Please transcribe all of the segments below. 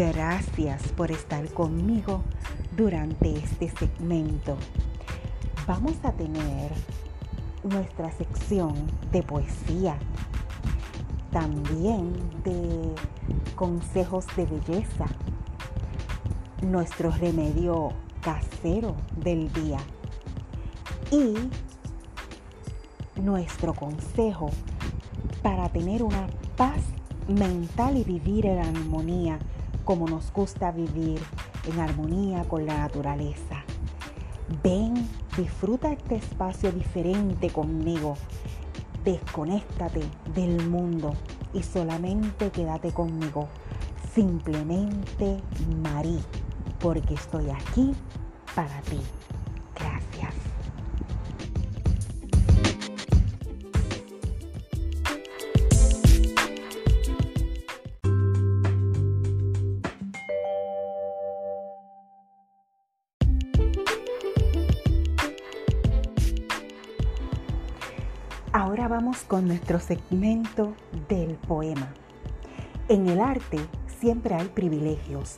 Gracias por estar conmigo durante este segmento. Vamos a tener nuestra sección de poesía, también de consejos de belleza, nuestro remedio casero del día y nuestro consejo para tener una paz mental y vivir en armonía como nos gusta vivir en armonía con la naturaleza. Ven, disfruta este espacio diferente conmigo. Desconéctate del mundo y solamente quédate conmigo. Simplemente Marí, porque estoy aquí para ti. Ahora vamos con nuestro segmento del poema. En el arte siempre hay privilegios.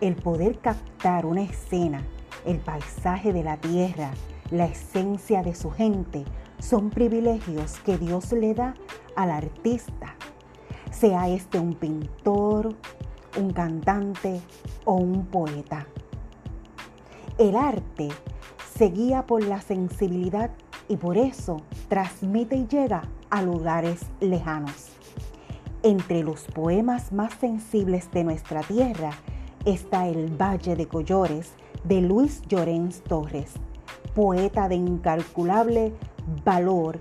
El poder captar una escena, el paisaje de la tierra, la esencia de su gente, son privilegios que Dios le da al artista, sea este un pintor, un cantante o un poeta. El arte se guía por la sensibilidad y por eso transmite y llega a lugares lejanos. Entre los poemas más sensibles de nuestra tierra está El Valle de Collores de Luis Llorens Torres, poeta de incalculable valor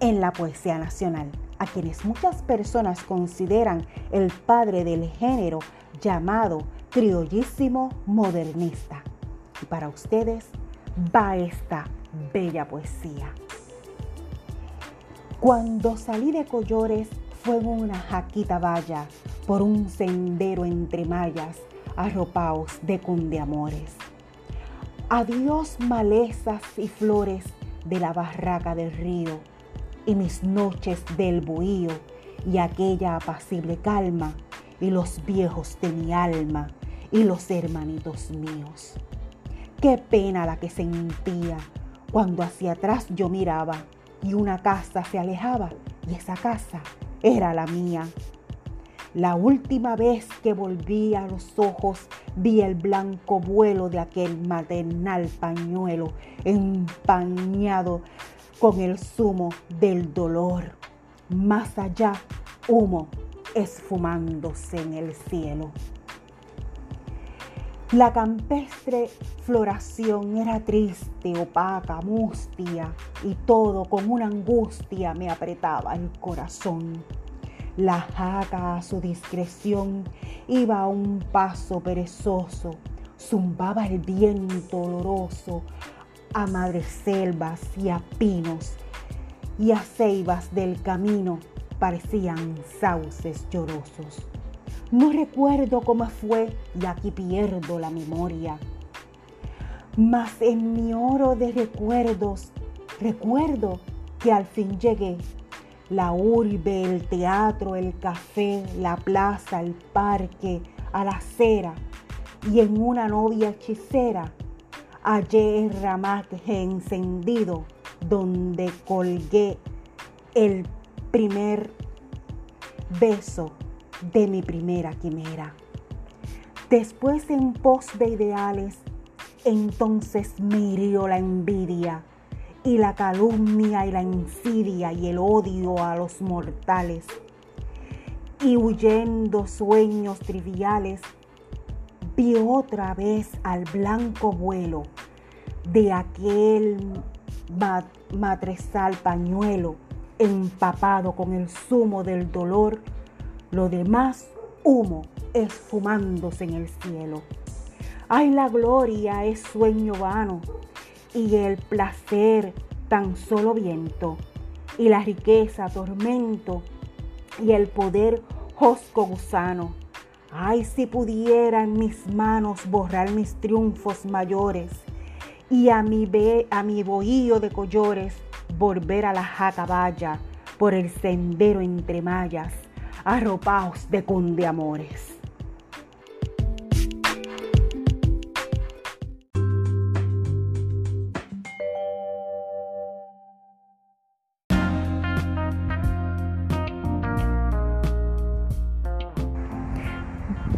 en la poesía nacional, a quienes muchas personas consideran el padre del género llamado criollísimo modernista. Y para ustedes va esta bella poesía. Cuando salí de Collores fue en una jaquita valla por un sendero entre mallas arropaos de cundeamores. Adiós malezas y flores de la barraca del río y mis noches del buío y aquella apacible calma y los viejos de mi alma y los hermanitos míos. Qué pena la que sentía cuando hacia atrás yo miraba y una casa se alejaba y esa casa era la mía. La última vez que volví a los ojos vi el blanco vuelo de aquel maternal pañuelo empañado con el zumo del dolor. Más allá, humo esfumándose en el cielo. La campestre floración era triste, opaca, mustia, y todo con una angustia me apretaba el corazón. La jaca a su discreción iba a un paso perezoso, zumbaba el viento oloroso a madreselvas y a pinos, y a ceibas del camino parecían sauces llorosos. No recuerdo cómo fue y aquí pierdo la memoria. Mas en mi oro de recuerdos, recuerdo que al fin llegué. La urbe, el teatro, el café, la plaza, el parque, a la acera. Y en una novia hechicera hallé el ramaje encendido donde colgué el primer beso de mi primera quimera. Después en pos de ideales, entonces me la envidia y la calumnia y la insidia y el odio a los mortales. Y huyendo sueños triviales, vi otra vez al blanco vuelo de aquel matresal pañuelo empapado con el zumo del dolor lo demás, humo esfumándose en el cielo. Ay, la gloria es sueño vano y el placer tan solo viento y la riqueza tormento y el poder josco gusano. Ay, si pudiera en mis manos borrar mis triunfos mayores y a mi, a mi bohío de collores volver a la jacabaya por el sendero entre mallas arropaos de condeamores.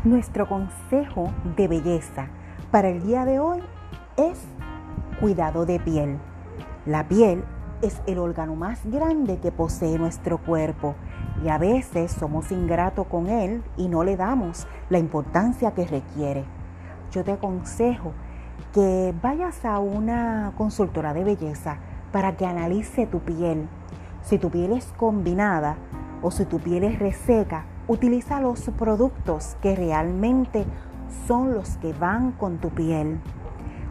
Nuestro consejo de belleza para el día de hoy es cuidado de piel. La piel es el órgano más grande que posee nuestro cuerpo y a veces somos ingratos con él y no le damos la importancia que requiere. Yo te aconsejo que vayas a una consultora de belleza para que analice tu piel. Si tu piel es combinada o si tu piel es reseca, utiliza los productos que realmente son los que van con tu piel.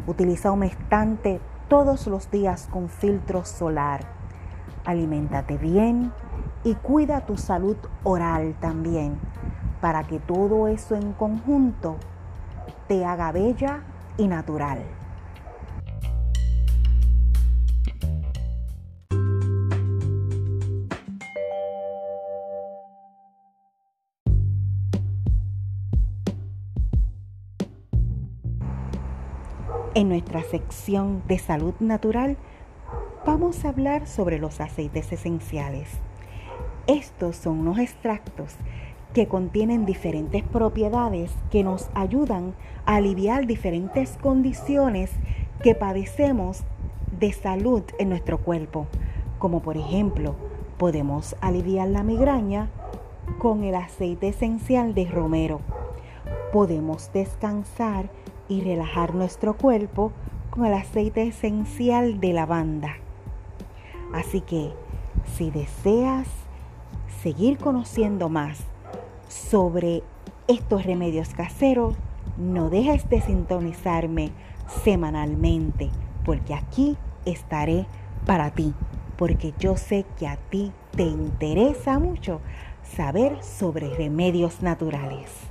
Utiliza humectante todos los días con filtro solar. Aliméntate bien y cuida tu salud oral también, para que todo eso en conjunto te haga bella y natural. En nuestra sección de salud natural vamos a hablar sobre los aceites esenciales. Estos son unos extractos que contienen diferentes propiedades que nos ayudan a aliviar diferentes condiciones que padecemos de salud en nuestro cuerpo, como por ejemplo podemos aliviar la migraña con el aceite esencial de romero. Podemos descansar y relajar nuestro cuerpo con el aceite esencial de lavanda. Así que si deseas seguir conociendo más sobre estos remedios caseros, no dejes de sintonizarme semanalmente, porque aquí estaré para ti, porque yo sé que a ti te interesa mucho saber sobre remedios naturales.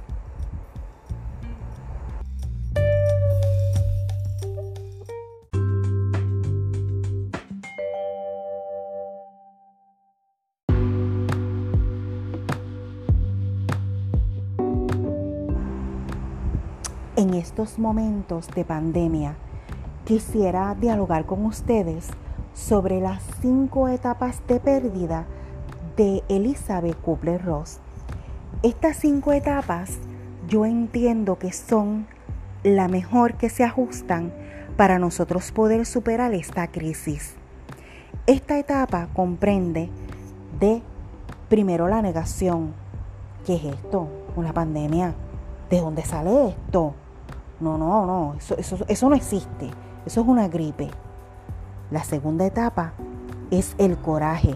Estos momentos de pandemia, quisiera dialogar con ustedes sobre las cinco etapas de pérdida de Elizabeth Kubler-Ross. Estas cinco etapas yo entiendo que son la mejor que se ajustan para nosotros poder superar esta crisis. Esta etapa comprende de primero la negación. ¿Qué es esto? Una pandemia. ¿De dónde sale esto? No, no, no, eso, eso, no existe. Eso es una gripe. La segunda etapa es el coraje.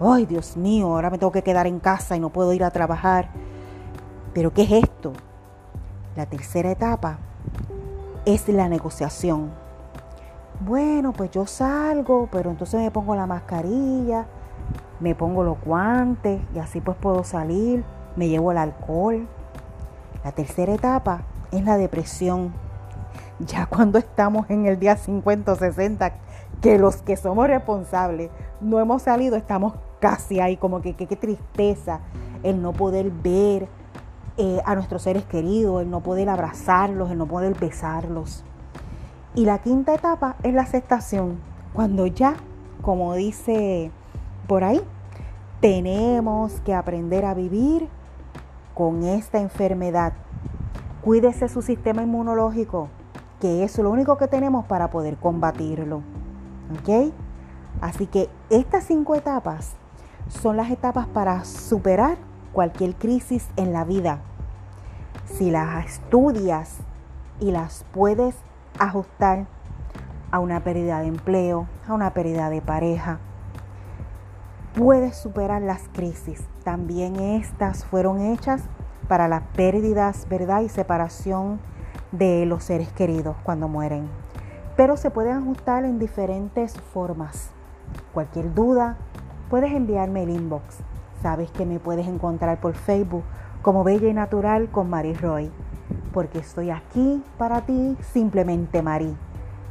Ay, Dios mío, ahora me tengo que quedar en casa y no puedo ir a trabajar. Pero ¿qué es esto? La tercera etapa es la negociación. Bueno, pues yo salgo, pero entonces me pongo la mascarilla, me pongo los guantes y así pues puedo salir, me llevo el alcohol. La tercera etapa es la depresión. Ya cuando estamos en el día 50 o 60, que los que somos responsables no hemos salido, estamos casi ahí, como que qué tristeza el no poder ver eh, a nuestros seres queridos, el no poder abrazarlos, el no poder besarlos. Y la quinta etapa es la aceptación, cuando ya, como dice por ahí, tenemos que aprender a vivir con esta enfermedad Cuídese su sistema inmunológico, que es lo único que tenemos para poder combatirlo. ¿Ok? Así que estas cinco etapas son las etapas para superar cualquier crisis en la vida. Si las estudias y las puedes ajustar a una pérdida de empleo, a una pérdida de pareja, puedes superar las crisis. También estas fueron hechas para las pérdidas, ¿verdad? Y separación de los seres queridos cuando mueren. Pero se pueden ajustar en diferentes formas. Cualquier duda, puedes enviarme el inbox. Sabes que me puedes encontrar por Facebook como Bella y Natural con Mari Roy. Porque estoy aquí para ti, simplemente Mari.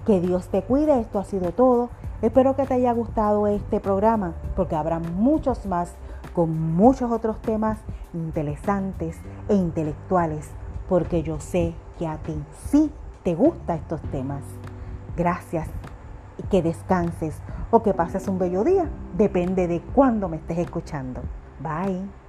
Que Dios te cuide, esto ha sido todo. Espero que te haya gustado este programa, porque habrá muchos más con muchos otros temas interesantes e intelectuales, porque yo sé que a ti sí te gustan estos temas. Gracias y que descanses o que pases un bello día, depende de cuándo me estés escuchando. Bye.